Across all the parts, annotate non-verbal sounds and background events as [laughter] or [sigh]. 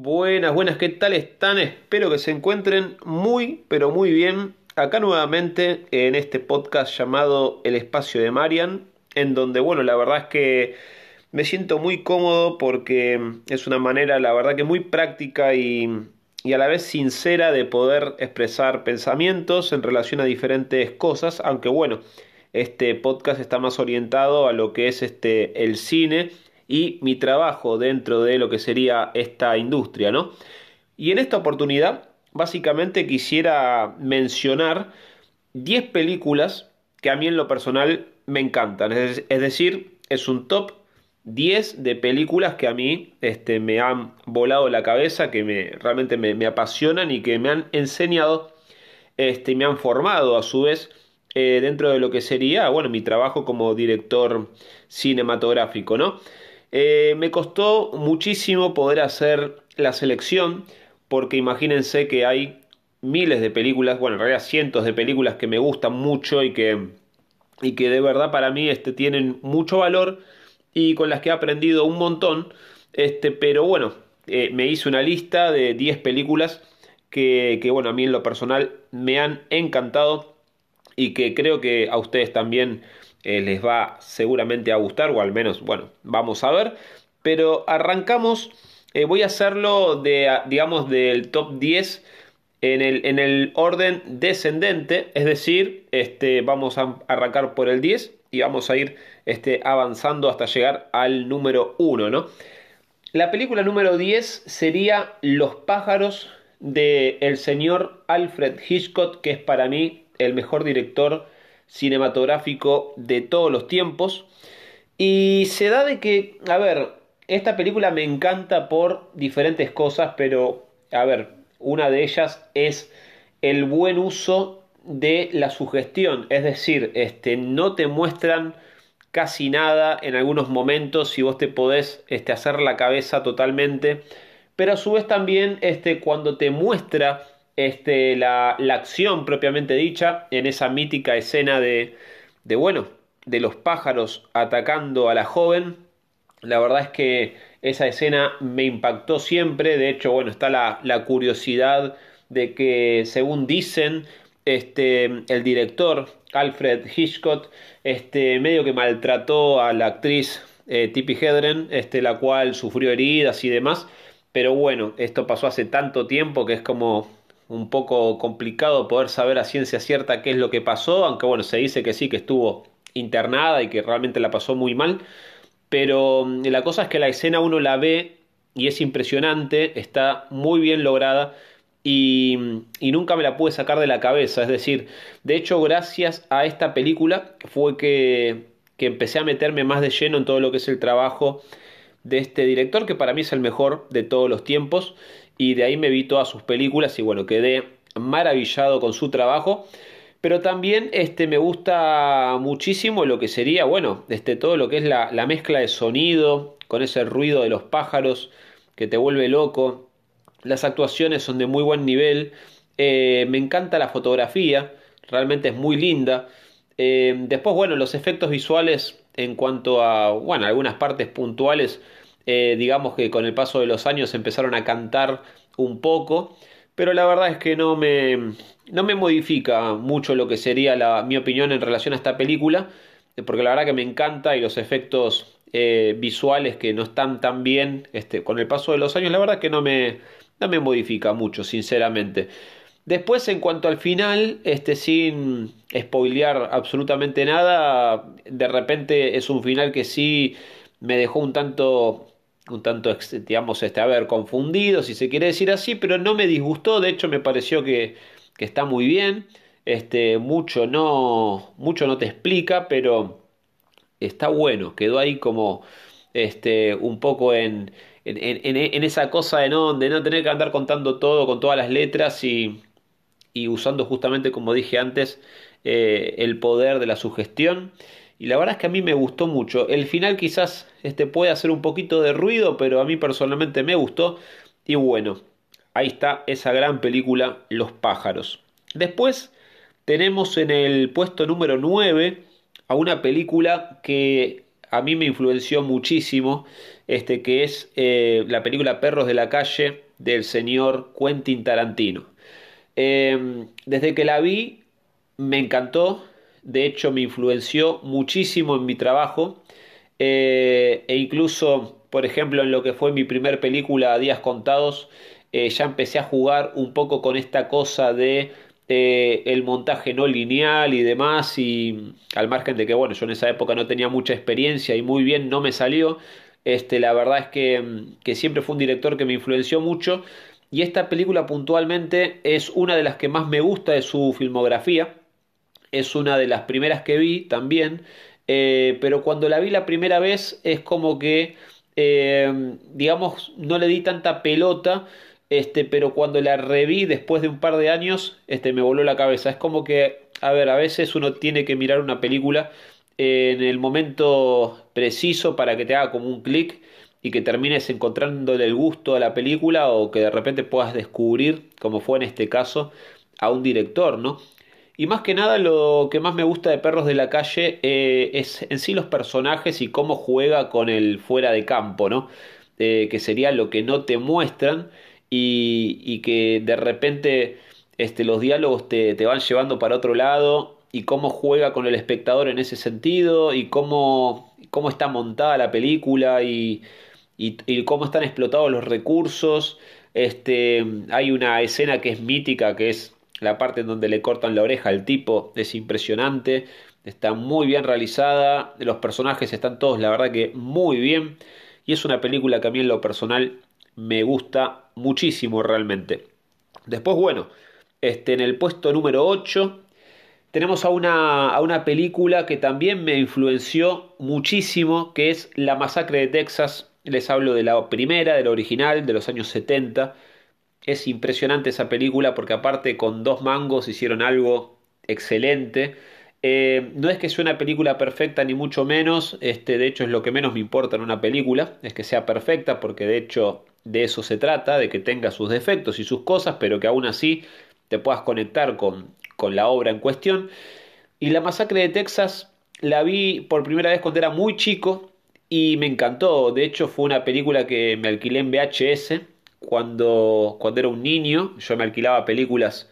Buenas, buenas, ¿qué tal están? Espero que se encuentren muy, pero muy bien. Acá nuevamente en este podcast llamado El Espacio de Marian, en donde, bueno, la verdad es que me siento muy cómodo porque es una manera, la verdad que muy práctica y, y a la vez sincera de poder expresar pensamientos en relación a diferentes cosas, aunque bueno, este podcast está más orientado a lo que es este el cine y mi trabajo dentro de lo que sería esta industria, ¿no? Y en esta oportunidad, básicamente quisiera mencionar 10 películas que a mí en lo personal me encantan. Es, decir, es un top 10 de películas que a mí este, me han volado la cabeza, que me, realmente me, apasionan y que me han enseñado, este, me han formado a su vez eh, dentro de lo que sería, bueno, mi trabajo como director cinematográfico, ¿no? Eh, me costó muchísimo poder hacer la selección porque imagínense que hay miles de películas, bueno, en realidad cientos de películas que me gustan mucho y que, y que de verdad para mí este, tienen mucho valor y con las que he aprendido un montón, este, pero bueno, eh, me hice una lista de 10 películas que, que, bueno, a mí en lo personal me han encantado y que creo que a ustedes también eh, les va seguramente a gustar, o al menos, bueno, vamos a ver. Pero arrancamos, eh, voy a hacerlo de, digamos, del top 10 en el, en el orden descendente, es decir, este, vamos a arrancar por el 10 y vamos a ir este, avanzando hasta llegar al número 1, ¿no? La película número 10 sería Los pájaros de el señor Alfred Hitchcock, que es para mí el mejor director cinematográfico de todos los tiempos. Y se da de que, a ver, esta película me encanta por diferentes cosas, pero, a ver, una de ellas es el buen uso de la sugestión, es decir, este, no te muestran casi nada en algunos momentos si vos te podés este, hacer la cabeza totalmente, pero a su vez también este, cuando te muestra este, la, acción propiamente dicha en esa mítica escena de, de, bueno, de los pájaros atacando a la joven. La verdad es que esa escena me impactó siempre. De hecho, bueno, está la, la curiosidad de que, según dicen, este, el director Alfred Hitchcock, este, medio que maltrató a la actriz eh, Tippi Hedren, este, la cual sufrió heridas y demás. Pero bueno, esto pasó hace tanto tiempo que es como un poco complicado poder saber a ciencia cierta qué es lo que pasó, aunque bueno, se dice que sí, que estuvo internada y que realmente la pasó muy mal, pero mm, la cosa es que la escena uno la ve y es impresionante, está muy bien lograda y, mm, y, nunca me la pude sacar de la cabeza, es decir, de hecho gracias a esta película fue que, que empecé a meterme más de lleno en todo lo que es el trabajo de este director, que para mí es el mejor de todos los tiempos y de ahí me vi todas sus películas y bueno, quedé maravillado con su trabajo. Pero también este, me gusta muchísimo lo que sería, bueno, este, todo lo que es la, mezcla de sonido, con ese ruido de los pájaros que te vuelve loco. Las actuaciones son de muy buen nivel. Eh, me encanta la fotografía, realmente es muy linda. Eh, después, bueno, los efectos visuales en cuanto a, bueno, algunas partes puntuales eh, digamos que con el paso de los años empezaron a cantar un poco, pero la verdad es que no me, no me modifica mucho lo que sería la, mi opinión en relación a esta película, porque la verdad que me encanta y los efectos eh, visuales que no están tan bien este, con el paso de los años, la verdad que no me, no me modifica mucho, sinceramente. Después, en cuanto al final, este, sin spoilear absolutamente nada, de repente es un final que sí me dejó un tanto un tanto, digamos, este, a ver, confundido, si se quiere decir así, pero no me disgustó, de hecho me pareció que, que está muy bien, este, mucho no, mucho no te explica, pero está bueno, quedó ahí como este, un poco en, en, en, esa cosa de no, de no tener que andar contando todo con todas las letras y, y usando justamente, como dije antes, eh, el poder de la sugestión. Y la verdad es que a mí me gustó mucho. El final quizás este, puede hacer un poquito de ruido, pero a mí personalmente me gustó. Y bueno, ahí está esa gran película, Los pájaros. Después tenemos en el puesto número 9 a una película que a mí me influenció muchísimo, este, que es eh, la película Perros de la Calle del señor Quentin Tarantino. Em, desde que la vi, me encantó, de hecho me influenció muchísimo en mi trabajo, eh, e incluso, por ejemplo, en lo que fue mi primer película, a Días Contados, eh, ya empecé a jugar un poco con esta cosa de eh, el montaje no lineal y demás, y al margen de que, bueno, yo en esa época no tenía mucha experiencia y muy bien no me salió, este, la verdad es que, que siempre fue un director que me influenció mucho, y esta película puntualmente es una de las que más me gusta de su filmografía, es una de las primeras que vi también, eh, pero cuando la vi la primera vez es como que, digamos, no le di tanta pelota, este, pero cuando la reví después de un par de años, este, me voló la cabeza. Es como que, a ver, a veces uno tiene que mirar una película en el momento preciso para que te haga como un clic y que termines encontrándole el gusto a la película o que de repente puedas descubrir, como fue en este caso, a un director, ¿no? Y más que nada lo que más me gusta de Perros de la Calle eh, es en sí los personajes y cómo juega con el fuera de campo, ¿no? Eh, que sería lo que no te muestran y, que de repente este, los diálogos te, te, van llevando para otro lado y cómo juega con el espectador en ese sentido y cómo, cómo está montada la película y, y, cómo están explotados los recursos. Este, hay una escena que es mítica, que es la parte en donde le cortan la oreja al tipo, es impresionante, está muy bien realizada, los personajes están todos, la verdad que muy bien, y es una película que a mí en lo personal me gusta muchísimo realmente. Después, bueno, este, en el puesto número 8 tenemos a una, a una película que también me influenció muchísimo, que es La Masacre de Texas. Les hablo de la primera, de la original, de los años 70. Es impresionante esa película porque aparte con dos mangos hicieron algo excelente. Eh, no es que sea una película perfecta ni mucho menos, este, de hecho es lo que menos me importa en una película, es que sea perfecta porque de hecho de eso se trata, de que tenga sus defectos y sus cosas, pero que aún así te puedas conectar con, con la obra en cuestión. Y la masacre de Texas la vi por primera vez cuando era muy chico y me encantó, de hecho fue una película que me alquilé en VHS cuando, cuando era un niño, yo me alquilaba películas,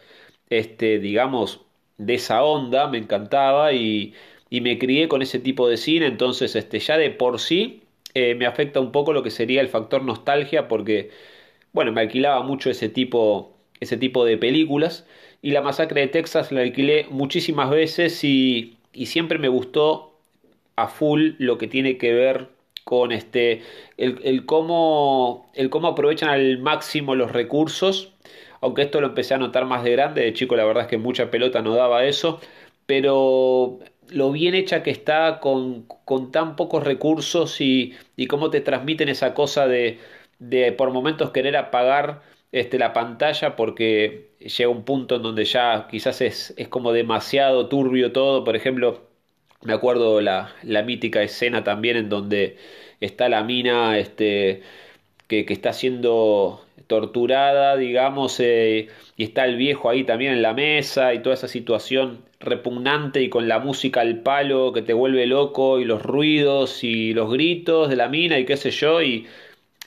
este, digamos, de esa onda, me encantaba y, y me crié con ese tipo de cine, entonces este, ya de por sí eh, me afecta un poco lo que sería el factor nostalgia porque, bueno, me alquilaba mucho ese tipo, ese tipo de películas y la masacre de Texas la alquilé muchísimas veces y, y siempre me gustó a full lo que tiene que ver con este el, el, cómo el cómo aprovechan al máximo los recursos aunque esto lo empecé a notar más de grande, de chico la verdad es que mucha pelota no daba eso, pero lo bien hecha que está con, con tan pocos recursos y, y, cómo te transmiten esa cosa de, de por momentos querer apagar este, la pantalla porque llega un punto en donde ya quizás es, es como demasiado turbio todo, por ejemplo, me acuerdo la, la mítica escena también en donde está la mina este, que, que está siendo torturada, digamos, eh, y está el viejo ahí también en la mesa y toda esa situación repugnante y con la música al palo que te vuelve loco y los ruidos y los gritos de la mina y qué sé yo y,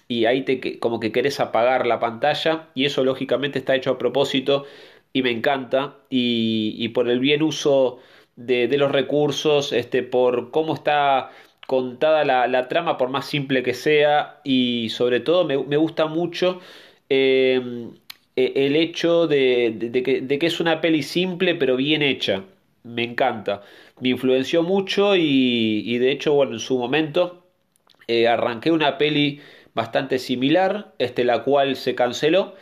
y ahí te como que querés apagar la pantalla y eso lógicamente está hecho a propósito y me encanta y, y por el bien uso de, de, los recursos, este, por cómo está contada la, la, trama, por más simple que sea y sobre todo me, me gusta mucho Em, e, el hecho de, que, es una peli simple pero bien hecha. Me encanta. Me influenció mucho y, de hecho, bueno, en su momento eh, arranqué una peli bastante similar, este, la cual se canceló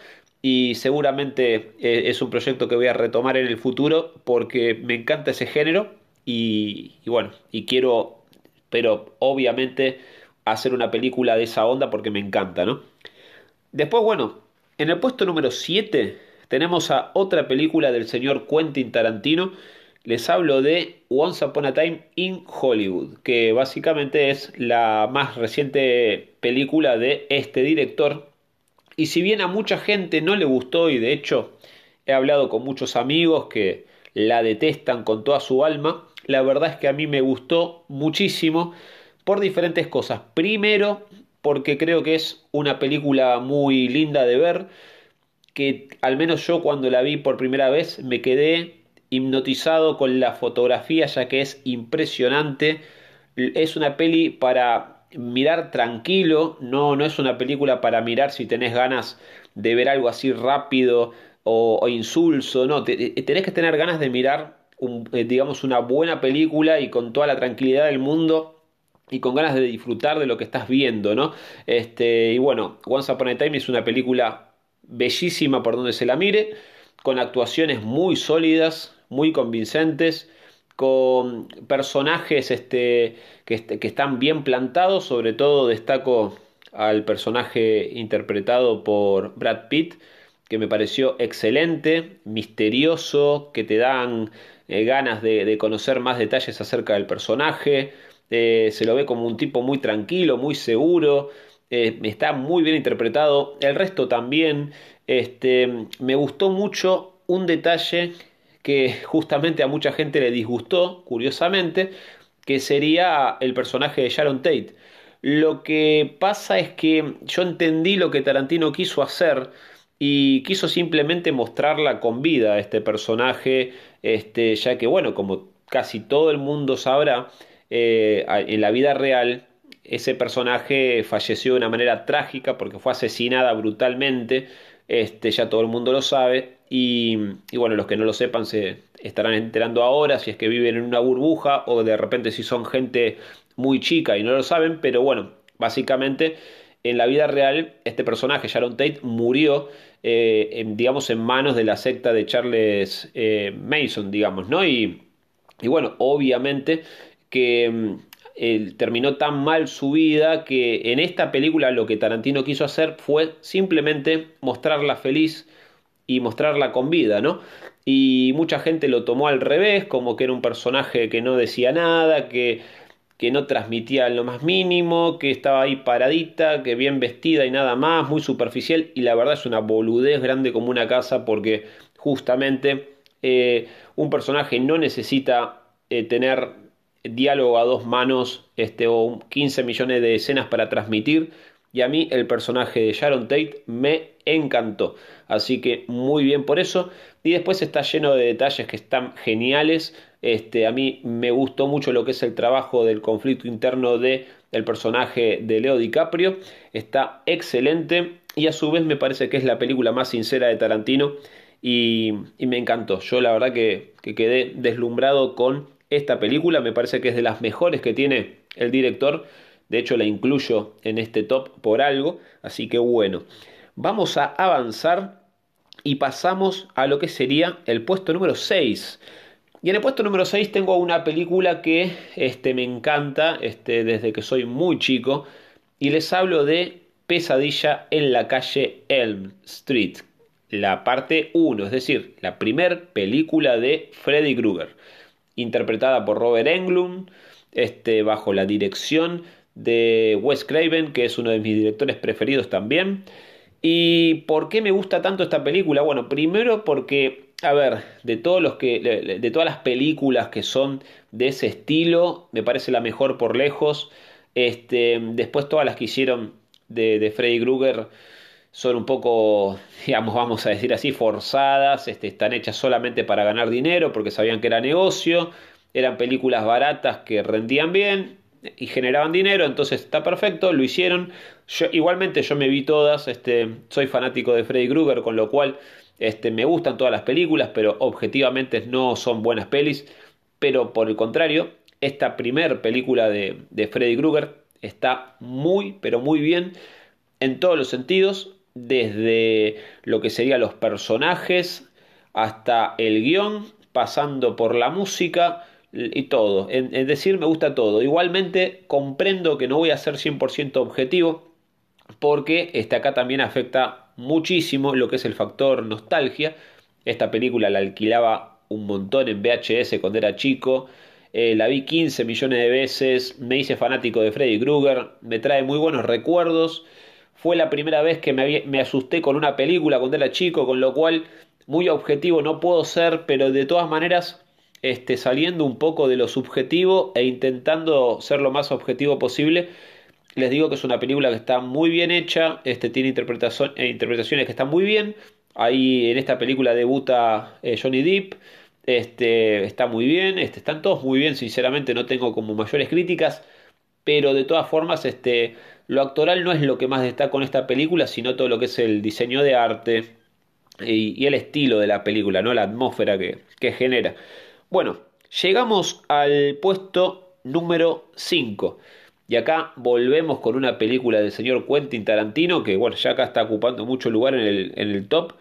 y seguramente eh, es un proyecto que voy a retomar en el futuro porque me encanta ese género y, bueno, y quiero, pero obviamente hacer una película de esa onda porque me encanta, ¿no? Después, bueno, en el puesto número 7 tenemos a otra película del señor Quentin Tarantino. Les hablo de Once Upon a Time in Hollywood, que básicamente es la más reciente película de este director. Y si bien a mucha gente no le gustó, y de hecho he hablado con muchos amigos que la detestan con toda su alma, la verdad es que a mí me gustó muchísimo por diferentes cosas. Primero, porque creo que es una película muy linda de ver, que al menos yo cuando la vi por primera vez me quedé hipnotizado con la fotografía ya que es impresionante. Es una peli para mirar tranquilo, no, no es una película para mirar si tenés ganas de ver algo así rápido o, insulso, no, tenés que tener ganas de mirar, eh, digamos, una buena película y con toda la tranquilidad del mundo y con ganas de disfrutar de lo que estás viendo, ¿no? Este, y bueno, Once Upon a Time es una película bellísima por donde se la mire, con actuaciones muy sólidas, muy convincentes, con personajes este, que, están bien plantados, sobre todo destaco al personaje interpretado por Brad Pitt, que me pareció excelente, misterioso, que te dan eh, ganas de, conocer más detalles acerca del personaje. Eh, se lo ve como un tipo muy tranquilo, muy seguro. Eh, está muy bien interpretado. El resto también. Este, me gustó mucho un detalle que justamente a mucha gente le disgustó, curiosamente, que sería el personaje de Sharon Tate. Lo que pasa es que yo entendí lo que Tarantino quiso hacer y quiso simplemente mostrarla con vida a este personaje, este, ya que bueno, como casi todo el mundo sabrá, eh, en la vida real ese personaje falleció de una manera trágica porque fue asesinada brutalmente, este, ya todo el mundo lo sabe, y, y, bueno, los que no lo sepan se estarán enterando ahora si es que viven en una burbuja o de repente si son gente muy chica y no lo saben, pero bueno, básicamente en la vida real este personaje, Sharon Tate, murió, eh, en, digamos, en manos de la secta de Charles eh, Mason, digamos, ¿no? Y, y bueno, obviamente que terminó tan mal su vida que en esta película lo que Tarantino quiso hacer fue simplemente mostrarla feliz y mostrarla con vida, ¿no? Y mucha gente lo tomó al revés, como que era un personaje que no decía nada, que que no transmitía lo más mínimo, que estaba ahí paradita, que bien vestida y nada más, muy superficial y la verdad es una boludez grande como una casa porque justamente eh, un personaje no necesita eh, tener diálogo a dos manos este, o 15 millones de escenas para transmitir y a mí el personaje de Sharon Tate me encantó. Así que muy bien por eso. Y después está lleno de detalles que están geniales. Este, a mí me gustó mucho lo que es el trabajo del conflicto interno de, personaje de Leo DiCaprio. Está excelente y a su vez me parece que es la película más sincera de Tarantino y, me encantó. Yo la verdad que, que quedé deslumbrado con esta película. Me parece que es de las mejores que tiene el director. De hecho la incluyo en este top por algo. Así que bueno. Vamos a avanzar y pasamos a lo que sería el puesto número 6. Y en el puesto número 6 tengo una película que este, me encanta este, desde que soy muy chico y les hablo de Pesadilla en la calle Elm Street, la parte 1, es decir, la primer película de Freddy Krueger, interpretada por Robert Englund, este, bajo la dirección de Wes Craven, que es uno de mis directores preferidos también. ¿Y por qué me gusta tanto esta película? Bueno, primero porque a ver, de todos los que, de, todas las películas que son de ese estilo, me parece la mejor por lejos. Este, después todas las que hicieron de, de Freddy Krueger son un poco, [laughs] digamos, vamos a decir así, forzadas, este, están hechas solamente para ganar dinero porque sabían que era negocio, eran películas baratas que rendían bien y generaban dinero, entonces está perfecto, lo hicieron. Igualmente yo me vi todas, este, soy fanático de Freddy Krueger, con lo cual este, me gustan todas las películas, pero objetivamente no son buenas pelis. Pero por el contrario, esta primer película de, de Freddy Krueger está muy, pero muy bien en todos los sentidos, desde lo que serían los personajes hasta el guion, pasando por la música y todo. Es decir, me gusta todo. Igualmente comprendo que no voy a ser 100% objetivo porque este acá también afecta muchísimo lo que es el factor nostalgia. Esta película la alquilaba un montón en VHS cuando era chico. Eh, la vi 15 millones de veces. Me hice fanático de Freddy Krueger. Me trae muy buenos recuerdos. Fue la primera vez que me, asusté con una película cuando era chico, con lo cual muy objetivo no puedo ser, pero de todas maneras este, saliendo un poco de lo subjetivo e intentando ser lo más objetivo posible. Les digo que es una película que está muy bien hecha, este, tiene eh, interpretaciones que están muy bien. Ahí en esta película debuta eh, Johnny Depp, este, está muy bien, este, están todos muy bien, sinceramente no tengo como mayores críticas, pero de todas formas este, lo actoral no es lo que más destaca con esta película, sino todo lo que es el diseño de arte y, el estilo de la película, ¿no? la atmósfera que, que genera. Bueno, llegamos al puesto número 5. Y acá volvemos con una película del señor Quentin Tarantino, que bueno, ya acá está ocupando mucho lugar en el, en el top,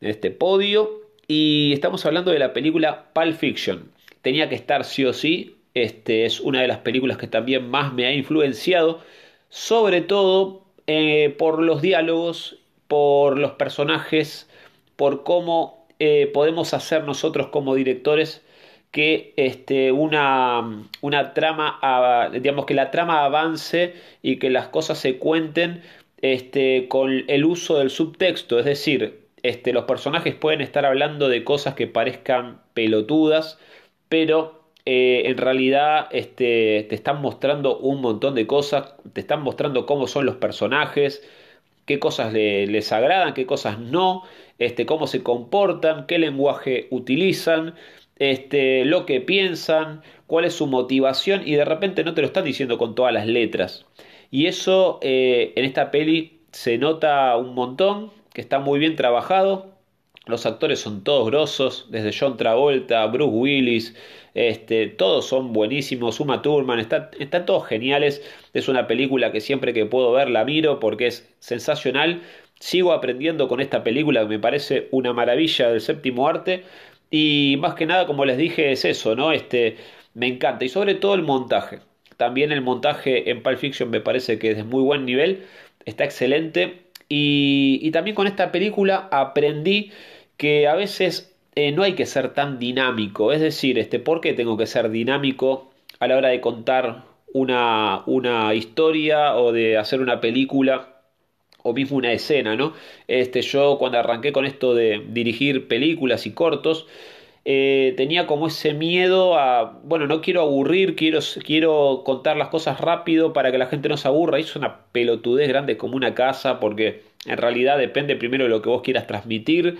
en este podio. Y estamos hablando de la película Pulp Fiction. Tenía que estar sí o sí. Este es una de las películas que también más me ha influenciado, sobre todo eh, por los diálogos, por los personajes, por cómo eh, podemos hacer nosotros como directores que este, una, una trama, digamos que la trama avance y que las cosas se cuenten este, con el uso del subtexto, es decir, este, los personajes pueden estar hablando de cosas que parezcan pelotudas, pero eh, en realidad este, te están mostrando un montón de cosas, te están mostrando cómo son los personajes, qué cosas les agradan, qué cosas no, este, cómo se comportan, qué lenguaje utilizan este, lo que piensan, cuál es su motivación y de repente no te lo están diciendo con todas las letras. Y eso eh, en esta peli se nota un montón, que está muy bien trabajado. Los actores son todos grosos, desde John Travolta, Bruce Willis, este, todos son buenísimos. Uma Thurman, están, están todos geniales. Es una película que siempre que puedo ver la miro porque es sensacional. Sigo aprendiendo con esta película que me parece una maravilla del séptimo arte. Y más que nada, como les dije, es eso, ¿no? Este, me encanta. Y sobre todo el montaje. También el montaje en Pulp Fiction me parece que es de muy buen nivel. Está excelente. Y, también con esta película aprendí que a veces eh, no hay que ser tan dinámico. Es decir, este, ¿por qué tengo que ser dinámico a la hora de contar una, una historia o de hacer una película? o mismo una escena, ¿no? Este, yo cuando arranqué con esto de dirigir películas y cortos, eh, tenía como ese miedo a, bueno, no quiero aburrir, quiero, quiero contar las cosas rápido para que la gente no se aburra. Es una pelotudez grande como una casa, porque en realidad depende primero de lo que vos quieras transmitir.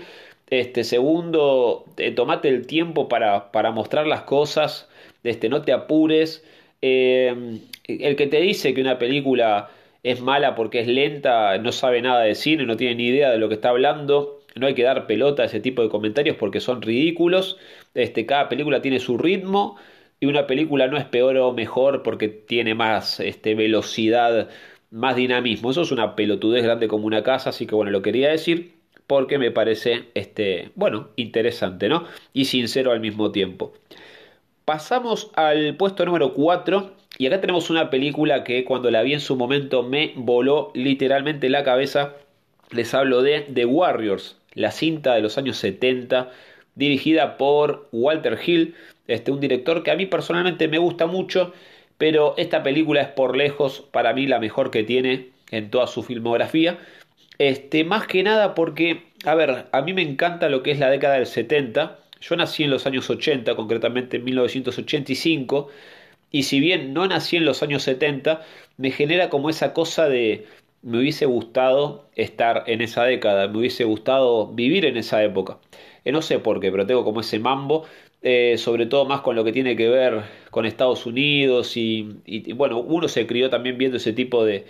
Este, segundo, tomate el tiempo para, para, mostrar las cosas, este, no te apures. Eh, el que te dice que una película es mala porque es lenta, no sabe nada de cine, no tiene ni idea de lo que está hablando. No hay que dar pelota a ese tipo de comentarios porque son ridículos. Este, cada película tiene su ritmo y una película no es peor o mejor porque tiene más este, velocidad, más dinamismo. Eso es una pelotudez grande como una casa, así que bueno, lo quería decir porque me parece, este, bueno, interesante, ¿no? Y sincero al mismo tiempo. Pasamos al puesto número 4 y acá tenemos una película que cuando la vi en su momento me voló literalmente la cabeza. Les hablo de The Warriors, la cinta de los años 70, dirigida por Walter Hill, este, un director que a mí personalmente me gusta mucho, pero esta película es por lejos para mí la mejor que tiene en toda su filmografía. Este, más que nada porque, a ver, a mí me encanta lo que es la década del 70. Yo nací en los años 80, concretamente en 1985 y si bien no nací en los años 70, me genera como esa cosa de me hubiese gustado estar en esa década, me hubiese gustado vivir en esa época. Eh, no sé por qué, pero tengo como ese mambo, eh, sobre todo más con lo que tiene que ver con Estados Unidos y, bueno, uno se crió también viendo ese tipo de,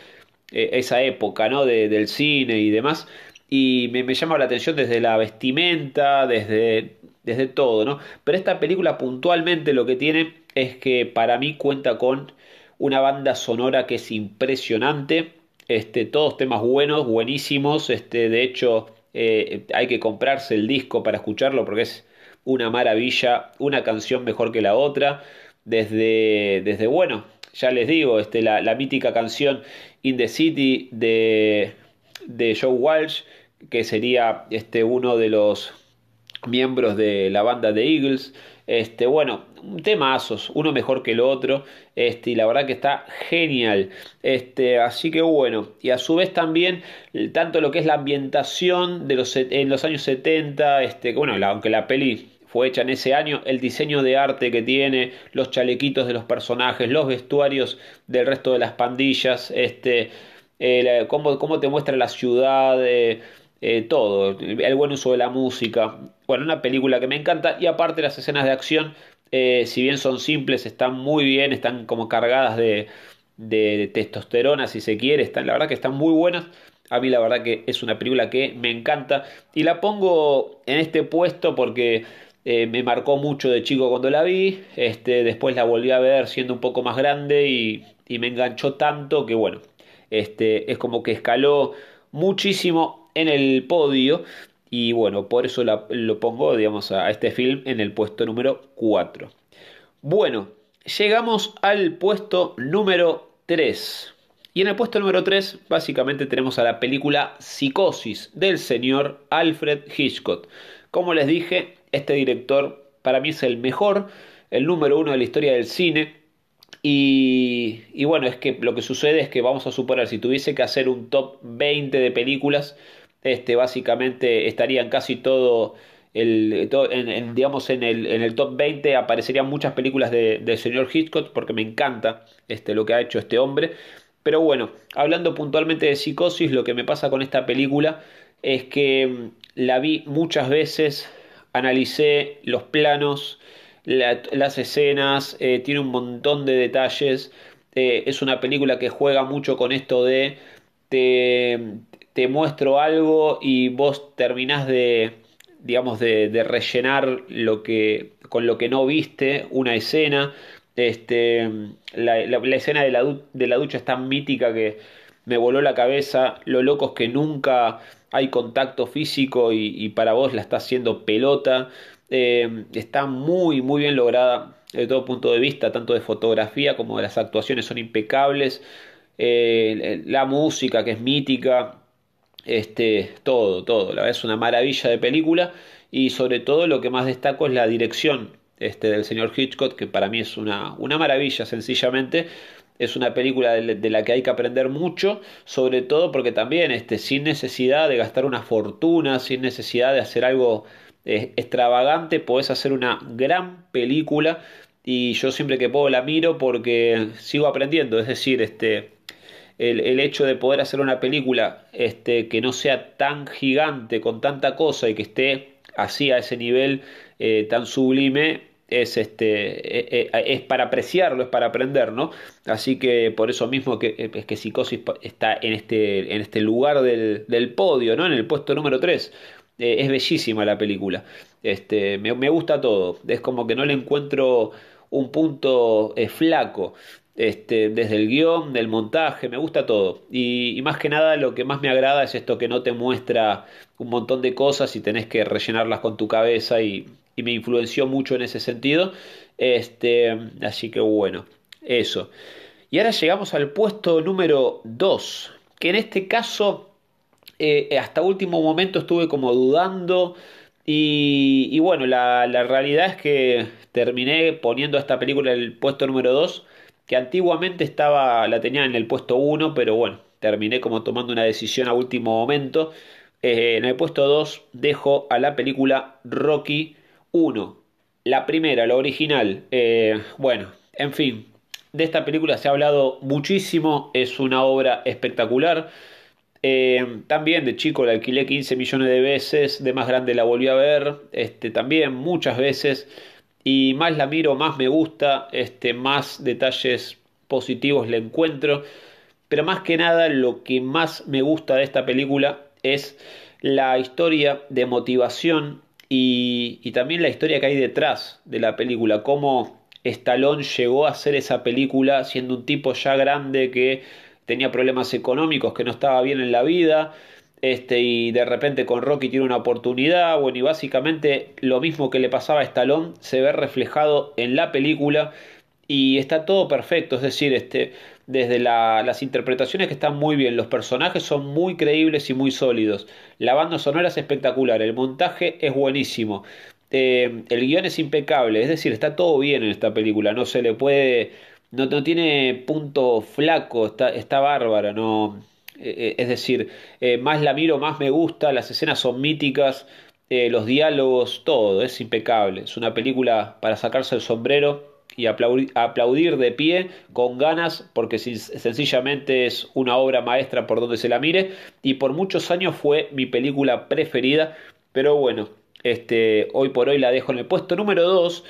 eh, esa época, ¿no? De, del cine y demás. Y me, me, llama la atención desde la vestimenta, desde, desde todo, ¿no? Pero esta película puntualmente lo que tiene es que para mí cuenta con una banda sonora que es impresionante, este, todos temas buenos, buenísimos, este, de hecho eh, hay que comprarse el disco para escucharlo porque es una maravilla, una canción mejor que la otra, desde, desde bueno, ya les digo, este, la, la mítica canción In the City de, de Joe Walsh, que sería este, uno de los miembros de la banda de Eagles, este, bueno, temazos, uno mejor que el otro, este, y la verdad que está genial. Este, así que bueno, y a su vez también, tanto lo que es la ambientación de los, en los años 70, este, bueno, aunque la peli hecha en ese año, el diseño de arte que tiene, los chalequitos de los personajes, los vestuarios del resto de las pandillas, este, eh, cómo, cómo, te muestra la ciudad, eh, eh, todo, el buen uso de la música. Bueno, una película que me encanta y aparte las escenas de acción, si bien son simples, están muy bien, están como cargadas de, de, testosterona, si se quiere, están, la verdad que están muy buenas. A mí la verdad que es una película que me encanta y la pongo en este puesto porque me marcó mucho de chico cuando la vi, este, después la volví a ver siendo un poco más grande y, me enganchó tanto que bueno, este, es como que escaló muchísimo en el podio y bueno, por eso lo pongo, digamos, a este film en el puesto número 4. Bueno, llegamos al puesto número 3. Y en el puesto número 3 básicamente tenemos a la película Psicosis del señor Alfred Hitchcock. Como les dije, este director para mí es el mejor, el número uno de la historia del cine. Y, bueno, es que lo que sucede es que vamos a suponer, si tuviese que hacer un top 20 de películas, este, básicamente estarían casi todo, el, en, digamos, en el, en el top 20 aparecerían muchas películas del de señor Hitchcock, porque me encanta este, lo que ha hecho este hombre. Pero bueno, hablando puntualmente de psicosis, lo que me pasa con esta película es que mm, la vi muchas veces, analicé los planos, las escenas, eh, tiene un montón de detalles. Eh, es una película que juega mucho con esto de te, te muestro algo y vos terminás de, digamos, de, de, rellenar lo que, con lo que no viste una escena. Este, la, la, escena de la, de la ducha es tan mítica que me voló la cabeza. Lo loco es que nunca hay contacto físico y, para vos la está haciendo pelota. Eh, está muy, muy bien lograda de todo punto de vista, tanto de fotografía como de las actuaciones son impecables. Eh, la música que es mítica, este, todo, todo. La verdad es una maravilla de película y sobre todo lo que más destaco es la dirección este, del señor Hitchcock, que para mí es una, una maravilla sencillamente. Es una película de, la que hay que aprender mucho, sobre todo porque también este, sin necesidad de gastar una fortuna, sin necesidad de hacer algo extravagante, podés hacer una gran película. Y yo siempre que puedo la miro porque sigo aprendiendo, es decir, este, el, hecho de poder hacer una película este, que no sea tan gigante, con tanta cosa y que esté así a ese nivel eh, tan sublime, es este e, e, es para apreciarlo, es para aprender, ¿no? Así que por eso mismo que, es que Psicosis está en este, en este lugar del, del podio, ¿no? En el puesto número 3. Eh, es bellísima la película. Este, me, gusta todo. Es como que no le encuentro un punto eh, flaco. Este, desde el guion, del montaje, me gusta todo. Y, más que nada lo que más me agrada es esto que no te muestra un montón de cosas y tenés que rellenarlas con tu cabeza y, y me influenció mucho en ese sentido. Este, así que bueno, eso. Y ahora llegamos al puesto número 2, que en este caso eh, hasta último momento estuve como dudando y, bueno, la, realidad es que terminé poniendo esta película en el puesto número 2, que antiguamente estaba, la tenía en el puesto 1, pero bueno, terminé como tomando una decisión a último momento. Eh, en el puesto 2 dejo a la película Rocky 1. La primera, la original. Eh, bueno, en fin, de esta película se ha hablado muchísimo, es una obra espectacular. Eh, también de chico la alquilé 15 millones de veces, de más grande la volví a ver, este, también muchas veces, y más la miro, más me gusta, este, más detalles positivos le encuentro, pero más que nada lo que más me gusta de esta película es la historia de motivación y, y también la historia que hay detrás de la película, cómo Stallone llegó a hacer esa película siendo un tipo ya grande que tenía problemas económicos, que no estaba bien en la vida, este, y de repente con Rocky tiene una oportunidad, bueno, y básicamente lo mismo que le pasaba a Stallone se ve reflejado en la película y está todo perfecto, es decir, este, desde las interpretaciones que están muy bien, los personajes son muy creíbles y muy sólidos, la banda sonora es espectacular, el montaje es buenísimo, eh, el guion es impecable, es decir, está todo bien en esta película, no se le puede no, no tiene punto flaco, está, está bárbara, no. Eh, eh, es decir, más la miro, más me gusta, las escenas son míticas, los diálogos, todo, es impecable. Es una película para sacarse el sombrero y aplaudir, de pie con ganas porque sencillamente es una obra maestra por donde se la mire. Y por muchos años fue mi película preferida. Pero bueno este, hoy por hoy la dejo en el puesto número 2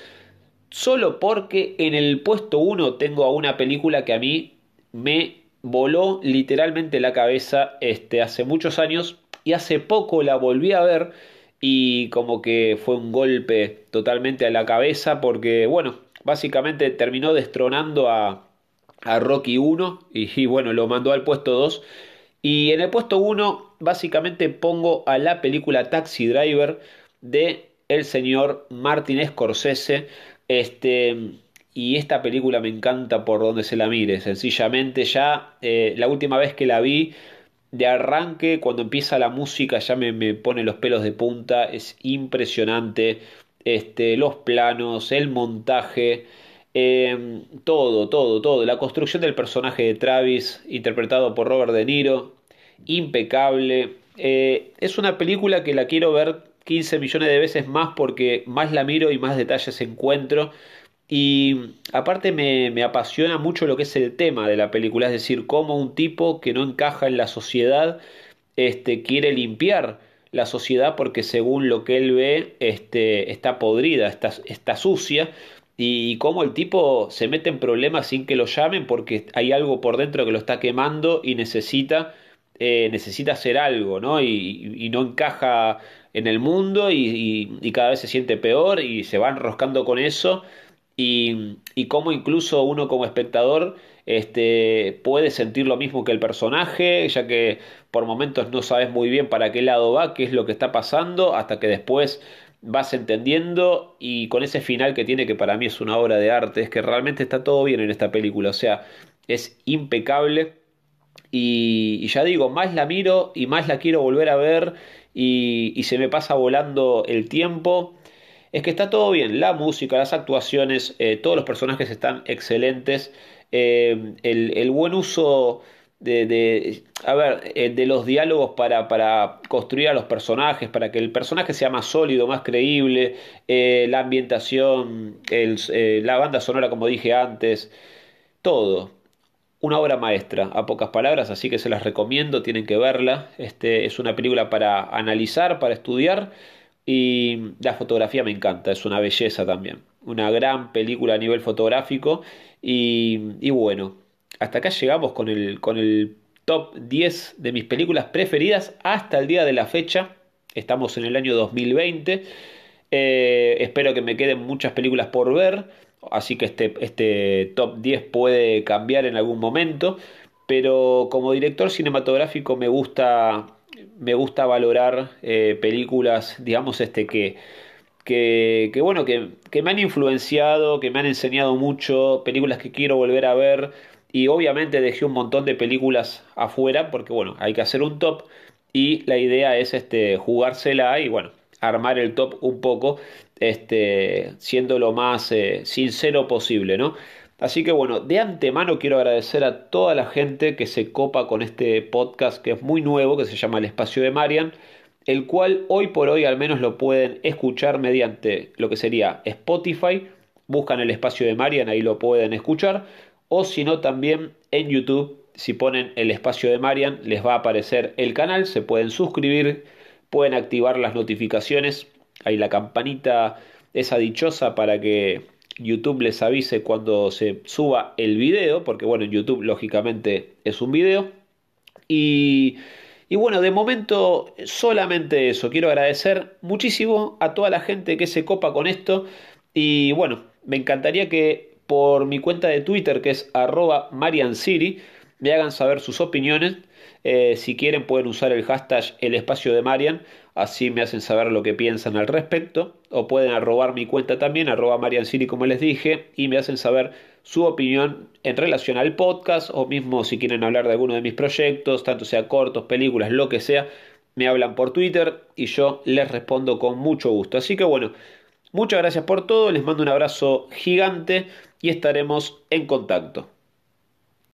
solo porque en el puesto 1 tengo a una película que a mí me voló literalmente la cabeza este, hace muchos años y hace poco la volví a ver y como que fue un golpe totalmente a la cabeza porque bueno básicamente terminó destronando a, Rocky 1 y, bueno, lo mandó al puesto 2. Y en el puesto 1 básicamente pongo a la película Taxi Driver de el señor Martin Scorsese. Este, y esta película me encanta por donde se la mire. Sencillamente ya eh, la última vez que la vi de arranque, cuando empieza la música ya me, me pone los pelos de punta. Es impresionante este, los planos, el montaje, em, todo, todo, todo. La construcción del personaje de Travis, interpretado por Robert De Niro, impecable. Eh, es una película que la quiero ver 15 millones de veces más porque más la miro y más detalles encuentro. Y aparte me, apasiona mucho lo que es el tema de la película, es decir, cómo un tipo que no encaja en la sociedad este, quiere limpiar la sociedad porque según lo que él ve este, está podrida, está, está sucia y cómo el tipo se mete en problemas sin que lo llamen porque hay algo por dentro que lo está quemando y necesita, eh, necesita hacer algo, ¿no? Y, no encaja en el mundo y, y, cada vez se siente peor y se va enroscando con eso y, y cómo incluso uno como espectador este, puede sentir lo mismo que el personaje, ya que por momentos no sabes muy bien para qué lado va, qué es lo que está pasando, hasta que después vas entendiendo y con ese final que tiene que para mí es una obra de arte, es que realmente está todo bien en esta película, o sea, es impecable. Y, ya digo, más la miro y más la quiero volver a ver y se me pasa volando el tiempo. Es que está todo bien, la música, las actuaciones, eh, todos los personajes están excelentes, eh, el, buen uso de, a ver, eh, de los diálogos para, para, construir a los personajes, para que el personaje sea más sólido, más creíble, la ambientación, la banda sonora como dije antes, todo. Una obra maestra, a pocas palabras, así que se las recomiendo, tienen que verla. Este, es una película para analizar, para estudiar y la fotografía me encanta, es una belleza también. Una gran película a nivel fotográfico. Y, bueno, hasta acá llegamos con el, con el top 10 de mis películas preferidas hasta el día de la fecha. Estamos en el año 2020. Eh, espero que me queden muchas películas por ver. Así que este, este top 10 puede cambiar en algún momento. Pero como director cinematográfico me gusta me gusta valorar eh, películas, digamos, este que, que, bueno, que, me han influenciado, que me han enseñado mucho, películas que quiero volver a ver y obviamente dejé un montón de películas afuera porque bueno, hay que hacer un top y la idea es este jugársela y bueno, armar el top un poco este siendo lo más eh, sincero posible, ¿no? Así que bueno, de antemano quiero agradecer a toda la gente que se copa con este podcast que es muy nuevo, que se llama El Espacio de Marian, el cual hoy por hoy al menos lo pueden escuchar mediante lo que sería Spotify, buscan el Espacio de Marian, ahí lo pueden escuchar, o si no también en YouTube, si ponen el Espacio de Marian, les va a aparecer el canal, se pueden suscribir, pueden activar las notificaciones, ahí la campanita esa dichosa para que YouTube les avise cuando se suba el video, porque bueno, en YouTube lógicamente es un video. Y, y, bueno, de momento solamente eso. Quiero agradecer muchísimo a toda la gente que se copa con esto. Y bueno, me encantaría que por mi cuenta de Twitter, que es arroba mariancity, me hagan saber sus opiniones. Eh, si quieren pueden usar el hashtag el espacio de Marian, así me hacen saber lo que piensan al respecto. O pueden arrobar mi cuenta también, arroba Mariancini como les dije, y me hacen saber su opinión en relación al podcast, o mismo si quieren hablar de alguno de mis proyectos, tanto sea cortos, películas, lo que sea, me hablan por Twitter y yo les respondo con mucho gusto. Así que bueno, muchas gracias por todo, les mando un abrazo gigante y estaremos en contacto.